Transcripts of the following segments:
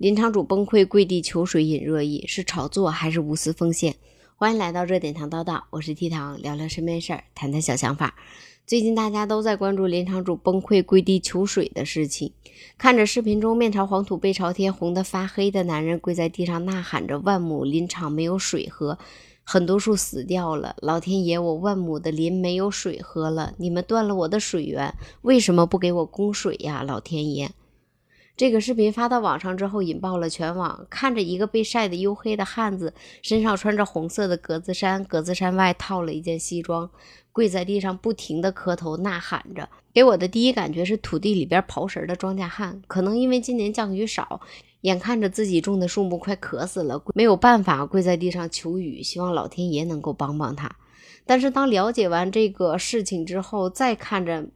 林场主崩溃跪地求水引热议，是炒作还是无私奉献？欢迎来到热点糖叨叨，我是 T 糖，聊聊身边事儿，谈谈小想法。最近大家都在关注林场主崩溃跪地求水的事情，看着视频中面朝黄土背朝天、红得发黑的男人跪在地上呐喊着：“万亩林场没有水喝，很多树死掉了，老天爷，我万亩的林没有水喝了，你们断了我的水源，为什么不给我供水呀，老天爷！”这个视频发到网上之后，引爆了全网。看着一个被晒得黝黑的汉子，身上穿着红色的格子衫，格子衫外套了一件西装，跪在地上不停地磕头呐喊着，给我的第一感觉是土地里边刨食的庄稼汉。可能因为今年降雨少，眼看着自己种的树木快渴死了，没有办法跪在地上求雨，希望老天爷能够帮帮他。但是当了解完这个事情之后，再看着。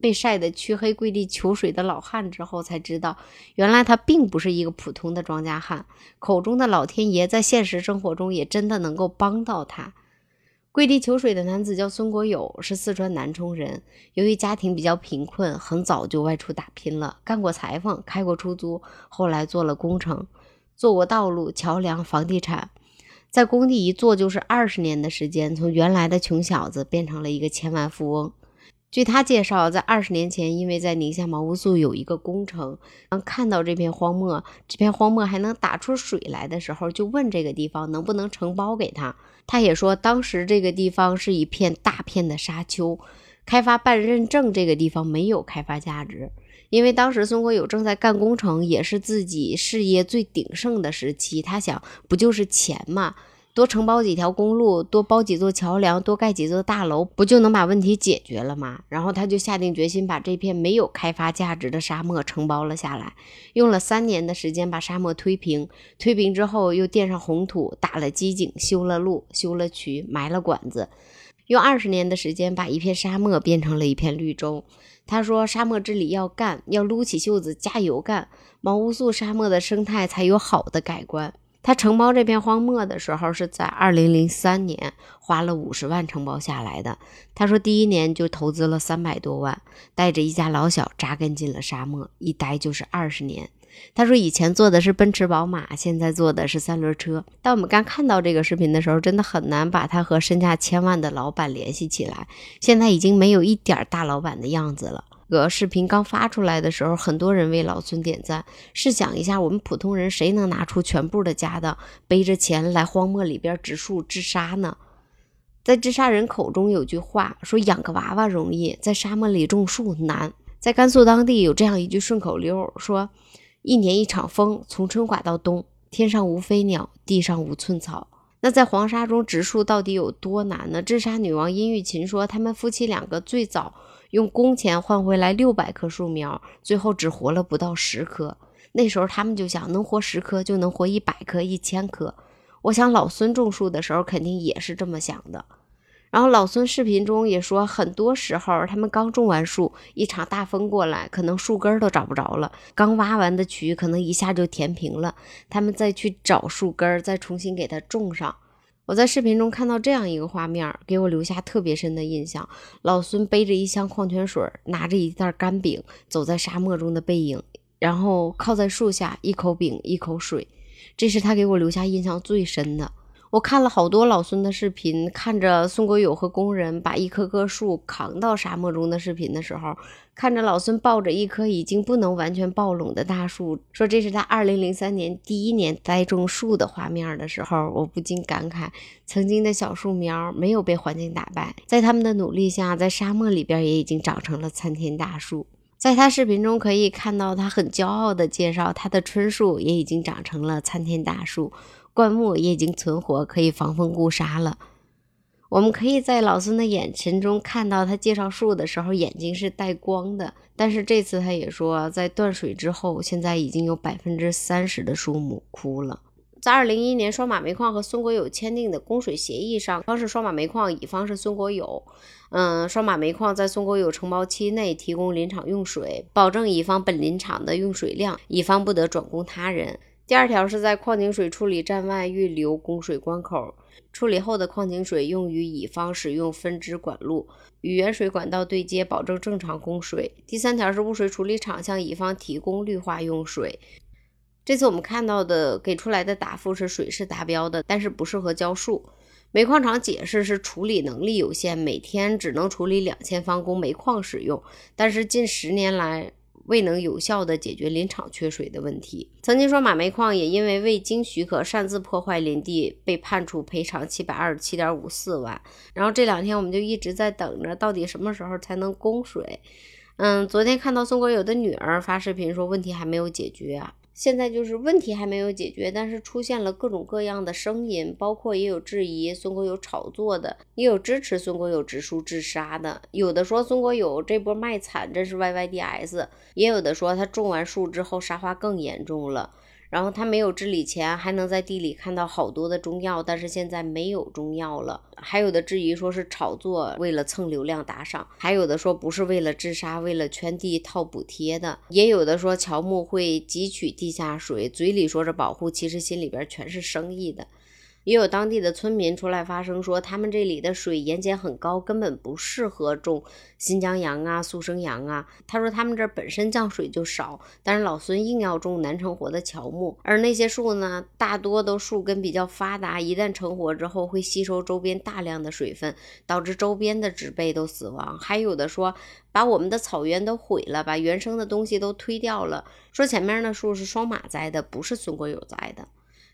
被晒得黢黑跪地求水的老汉之后，才知道原来他并不是一个普通的庄稼汉。口中的老天爷，在现实生活中也真的能够帮到他。跪地求水的男子叫孙国友，是四川南充人。由于家庭比较贫困，很早就外出打拼了，干过裁缝，开过出租，后来做了工程，做过道路、桥梁、房地产。在工地一做就是二十年的时间，从原来的穷小子变成了一个千万富翁。据他介绍，在二十年前，因为在宁夏毛乌素有一个工程，当看到这片荒漠，这片荒漠还能打出水来的时候，就问这个地方能不能承包给他。他也说，当时这个地方是一片大片的沙丘，开发办认证这个地方没有开发价值，因为当时孙国友正在干工程，也是自己事业最鼎盛的时期。他想，不就是钱吗？多承包几条公路，多包几座桥梁，多盖几座大楼，不就能把问题解决了吗？然后他就下定决心把这片没有开发价值的沙漠承包了下来，用了三年的时间把沙漠推平，推平之后又垫上红土，打了机井，修了路，修了渠，埋了管子，用二十年的时间把一片沙漠变成了一片绿洲。他说：“沙漠治理要干，要撸起袖子加油干，毛乌素沙漠的生态才有好的改观。”他承包这片荒漠的时候是在二零零三年，花了五十万承包下来的。他说第一年就投资了三百多万，带着一家老小扎根进了沙漠，一待就是二十年。他说以前坐的是奔驰宝马，现在坐的是三轮车。当我们刚看到这个视频的时候，真的很难把他和身价千万的老板联系起来。现在已经没有一点大老板的样子了。个视频刚发出来的时候，很多人为老孙点赞。试想一下，我们普通人谁能拿出全部的家当，背着钱来荒漠里边植树治沙呢？在治沙人口中有句话说：“养个娃娃容易，在沙漠里种树难。”在甘肃当地有这样一句顺口溜，说：“一年一场风，从春刮到冬，天上无飞鸟，地上无寸草。”那在黄沙中植树到底有多难呢？治沙女王殷玉琴说，他们夫妻两个最早。用工钱换回来六百棵树苗，最后只活了不到十棵。那时候他们就想，能活十棵就能活一百棵、一千棵。我想老孙种树的时候肯定也是这么想的。然后老孙视频中也说，很多时候他们刚种完树，一场大风过来，可能树根都找不着了。刚挖完的渠可能一下就填平了，他们再去找树根，再重新给它种上。我在视频中看到这样一个画面，给我留下特别深的印象。老孙背着一箱矿泉水，拿着一袋干饼，走在沙漠中的背影，然后靠在树下，一口饼，一口水，这是他给我留下印象最深的。我看了好多老孙的视频，看着孙国友和工人把一棵棵树扛到沙漠中的视频的时候，看着老孙抱着一棵已经不能完全抱拢的大树，说这是他二零零三年第一年栽种树的画面的时候，我不禁感慨，曾经的小树苗没有被环境打败，在他们的努力下，在沙漠里边也已经长成了参天大树。在他视频中可以看到，他很骄傲地介绍，他的椿树也已经长成了参天大树。灌木也已经存活，可以防风固沙了。我们可以在老孙的眼神中看到，他介绍树的时候眼睛是带光的。但是这次他也说，在断水之后，现在已经有百分之三十的树木枯了。在二零一一年，双马煤矿和孙国友签订的供水协议上，方是双马煤矿，乙方是孙国友。嗯，双马煤矿在孙国友承包期内提供林场用水，保证乙方本林场的用水量，乙方不得转供他人。第二条是在矿井水处理站外预留供水关口，处理后的矿井水用于乙方使用分支管路，与原水管道对接，保证正常供水。第三条是污水处理厂向乙方提供绿化用水，这次我们看到的给出来的答复是水是达标的，但是不适合浇树。煤矿厂解释是处理能力有限，每天只能处理两千方供煤矿使用，但是近十年来未能有效的解决林场缺水的问题。曾经说马煤矿也因为未经许可擅自破坏林地，被判处赔偿七百二十七点五四万。然后这两天我们就一直在等着，到底什么时候才能供水？嗯，昨天看到宋国友的女儿发视频说问题还没有解决。现在就是问题还没有解决，但是出现了各种各样的声音，包括也有质疑孙国友炒作的，也有支持孙国友植树自杀的，有的说孙国友这波卖惨真是 YYDS，也有的说他种完树之后沙化更严重了。然后他没有治理前还能在地里看到好多的中药，但是现在没有中药了。还有的质疑说是炒作，为了蹭流量打赏；还有的说不是为了治沙，为了圈地套补贴的；也有的说乔木会汲取地下水，嘴里说着保护，其实心里边全是生意的。也有当地的村民出来发声说，他们这里的水盐碱很高，根本不适合种新疆羊啊、速生羊啊。他说他们这本身降水就少，但是老孙硬要种难成活的乔木，而那些树呢，大多都树根比较发达，一旦成活之后会吸收周边大量的水分，导致周边的植被都死亡。还有的说把我们的草原都毁了，把原生的东西都推掉了。说前面那树是双马栽的，不是孙国友栽的。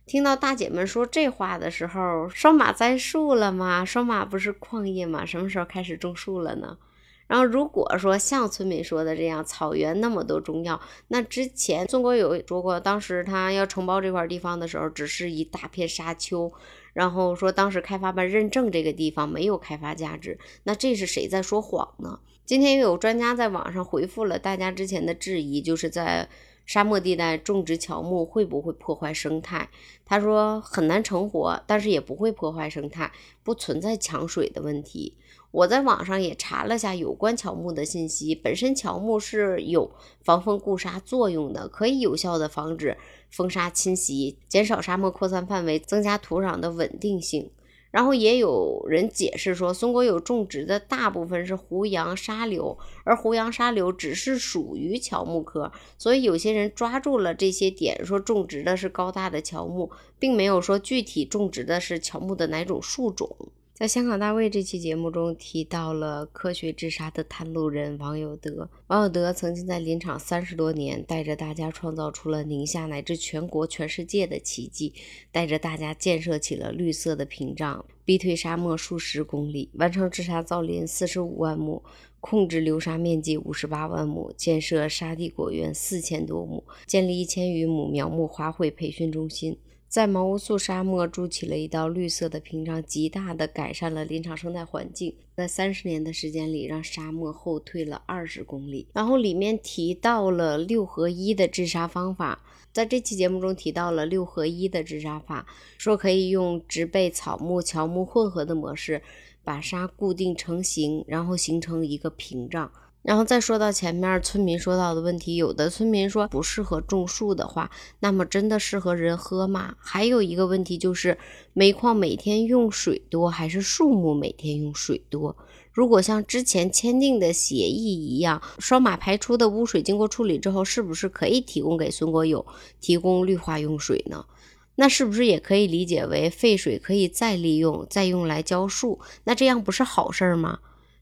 听到大姐们说这话的时候，双马栽树了吗？双马不是矿业吗？什么时候开始种树了呢？然后如果说像村民说的这样，草原那么多中药，那之前宋国友说过，当时他要承包这块地方的时候，只是一大片沙丘，然后说当时开发办认证这个地方没有开发价值，那这是谁在说谎呢？今天又有专家在网上回复了大家之前的质疑，就是在。沙漠地带种植乔木会不会破坏生态？他说很难成活，但是也不会破坏生态，不存在抢水的问题。我在网上也查了下有关乔木的信息，本身乔木是有防风固沙作用的，可以有效的防止风沙侵袭，减少沙漠扩散范围，增加土壤的稳定性。然后也有人解释说，松果有种植的大部分是胡杨沙柳，而胡杨沙柳只是属于乔木科，所以有些人抓住了这些点，说种植的是高大的乔木，并没有说具体种植的是乔木的哪种树种。在香港大卫这期节目中提到了科学治沙的探路人王有德。王有德曾经在林场三十多年，带着大家创造出了宁夏乃至全国、全世界的奇迹，带着大家建设起了绿色的屏障，逼退沙漠数十公里，完成治沙造林四十五万亩，控制流沙面积五十八万亩，建设沙地果园四千多亩，建立一千余亩苗木花卉培训中心。在毛乌素沙漠筑起了一道绿色的屏障，极大的改善了林场生态环境。在三十年的时间里，让沙漠后退了二十公里。然后里面提到了六合一的治沙方法，在这期节目中提到了六合一的治沙法，说可以用植被、草木、乔木混合的模式，把沙固定成型，然后形成一个屏障。然后再说到前面村民说到的问题，有的村民说不适合种树的话，那么真的适合人喝吗？还有一个问题就是，煤矿每天用水多还是树木每天用水多？如果像之前签订的协议一样，双马排出的污水经过处理之后，是不是可以提供给孙国友提供绿化用水呢？那是不是也可以理解为废水可以再利用，再用来浇树？那这样不是好事吗？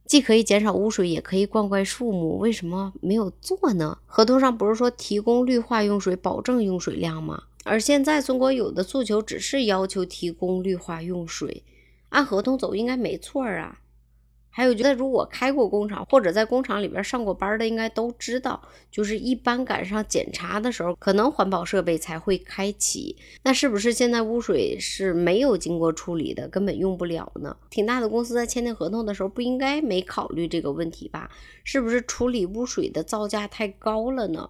既可以减少污水，也可以灌溉树木，为什么没有做呢？合同上不是说提供绿化用水，保证用水量吗？而现在中国有的诉求只是要求提供绿化用水，按合同走应该没错啊。还有，觉得如果开过工厂或者在工厂里边上过班的，应该都知道，就是一般赶上检查的时候，可能环保设备才会开启。那是不是现在污水是没有经过处理的，根本用不了呢？挺大的公司在签订合同的时候，不应该没考虑这个问题吧？是不是处理污水的造价太高了呢？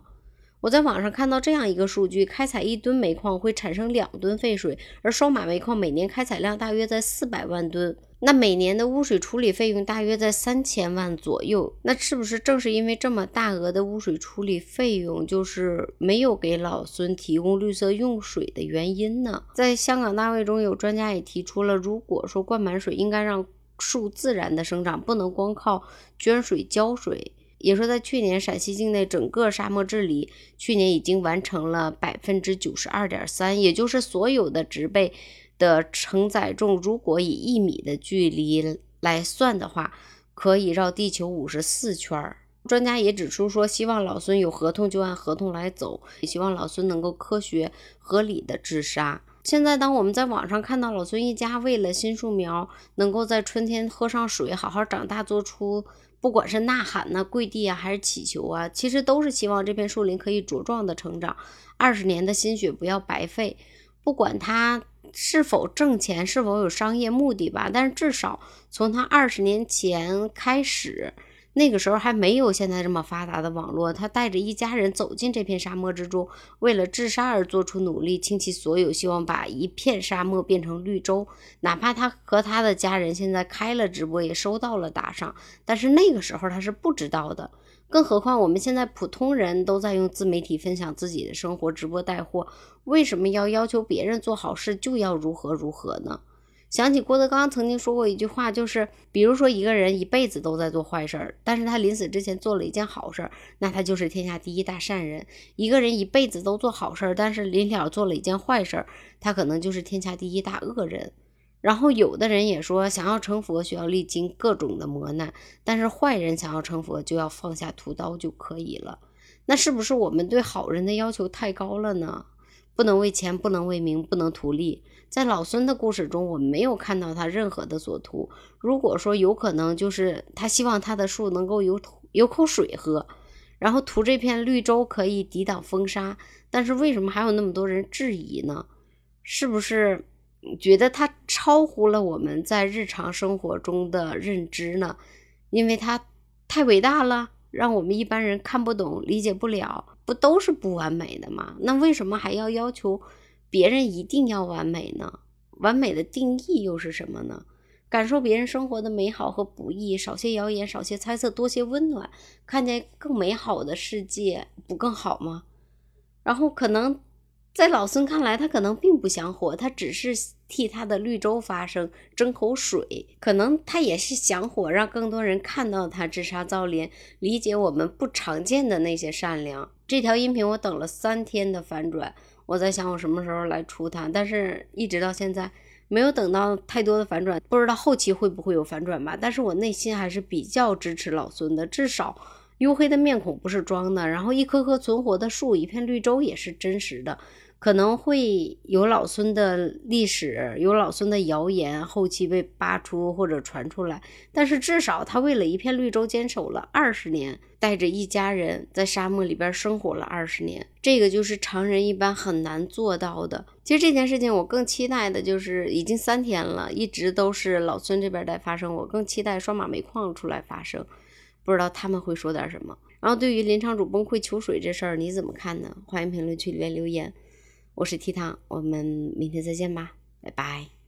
我在网上看到这样一个数据：开采一吨煤矿会产生两吨废水，而双马煤矿每年开采量大约在四百万吨，那每年的污水处理费用大约在三千万左右。那是不是正是因为这么大额的污水处理费用，就是没有给老孙提供绿色用水的原因呢？在香港大会中，有专家也提出了，如果说灌满水，应该让树自然的生长，不能光靠捐水浇水。也说在去年陕西境内整个沙漠治理，去年已经完成了百分之九十二点三，也就是所有的植被的承载重，如果以一米的距离来算的话，可以绕地球五十四圈。专家也指出说，希望老孙有合同就按合同来走，也希望老孙能够科学合理的治沙。现在，当我们在网上看到老孙一家为了新树苗能够在春天喝上水，好好长大，做出不管是呐喊呐、跪地啊，还是祈求啊，其实都是希望这片树林可以茁壮的成长，二十年的心血不要白费。不管他是否挣钱，是否有商业目的吧，但是至少从他二十年前开始。那个时候还没有现在这么发达的网络，他带着一家人走进这片沙漠之中，为了治沙而做出努力，倾其所有，希望把一片沙漠变成绿洲。哪怕他和他的家人现在开了直播，也收到了打赏，但是那个时候他是不知道的。更何况我们现在普通人都在用自媒体分享自己的生活，直播带货，为什么要要求别人做好事就要如何如何呢？想起郭德纲曾经说过一句话，就是比如说一个人一辈子都在做坏事儿，但是他临死之前做了一件好事儿，那他就是天下第一大善人。一个人一辈子都做好事儿，但是临了做了一件坏事儿，他可能就是天下第一大恶人。然后有的人也说，想要成佛需要历经各种的磨难，但是坏人想要成佛就要放下屠刀就可以了。那是不是我们对好人的要求太高了呢？不能为钱，不能为名，不能图利。在老孙的故事中，我没有看到他任何的所图。如果说有可能，就是他希望他的树能够有有口水喝，然后图这片绿洲可以抵挡风沙。但是为什么还有那么多人质疑呢？是不是觉得他超乎了我们在日常生活中的认知呢？因为他太伟大了。让我们一般人看不懂、理解不了，不都是不完美的吗？那为什么还要要求别人一定要完美呢？完美的定义又是什么呢？感受别人生活的美好和不易，少些谣言，少些猜测，多些温暖，看见更美好的世界，不更好吗？然后可能。在老孙看来，他可能并不想火，他只是替他的绿洲发声，争口水。可能他也是想火，让更多人看到他治沙造林，理解我们不常见的那些善良。这条音频我等了三天的反转，我在想我什么时候来出它，但是一直到现在没有等到太多的反转，不知道后期会不会有反转吧。但是我内心还是比较支持老孙的，至少。黝黑的面孔不是装的，然后一棵棵存活的树，一片绿洲也是真实的。可能会有老孙的历史，有老孙的谣言，后期被扒出或者传出来。但是至少他为了一片绿洲坚守了二十年，带着一家人在沙漠里边生活了二十年，这个就是常人一般很难做到的。其实这件事情我更期待的就是已经三天了，一直都是老孙这边在发生，我更期待双马煤矿出来发生。不知道他们会说点什么。然后对于林场主崩溃求水这事儿，你怎么看呢？欢迎评论区里面留言。我是 T 糖，我们明天再见吧，拜拜。